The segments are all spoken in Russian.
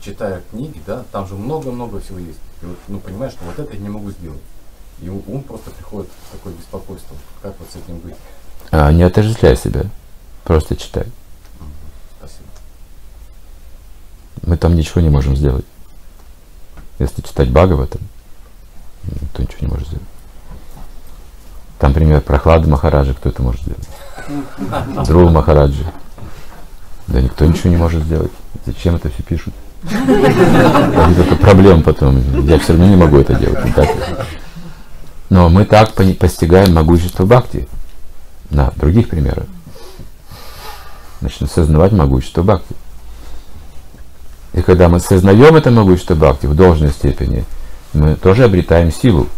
читая книги, да, там же много-много всего есть. И вот, ну, понимаешь, что вот это я не могу сделать. И ум просто приходит в такое беспокойство. Как вот с этим быть? А, не отождествляй себя. Просто читай. Спасибо. Мы там ничего не можем сделать. Если читать Бхагаватам, никто ничего не может сделать. Там пример прохлады Махараджи, кто это может сделать? Друг Махараджи. Да никто ничего не может сделать. Зачем это все пишут? Это проблем потом. Я все равно не могу это делать. Но мы так постигаем могущество Бхакти на других примерах. Начнем осознавать могущество Бхакти. И когда мы сознаем это могущество Бхакти в должной степени, мы тоже обретаем силу.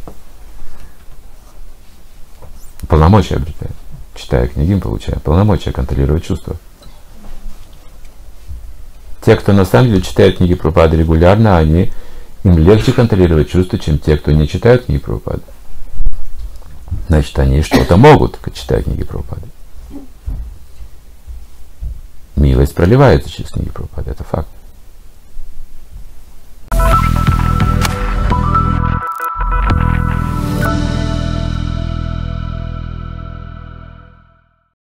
Полномочия обретаем. Читая книги, мы получаем полномочия контролировать чувства. Те, кто на самом деле читают книги Прабхупады регулярно, они, им легче контролировать чувства, чем те, кто не читают книги Прабхупады. Значит, они что-то могут, читая книги Прабхупады. Милость проливается через книги Прабхупады.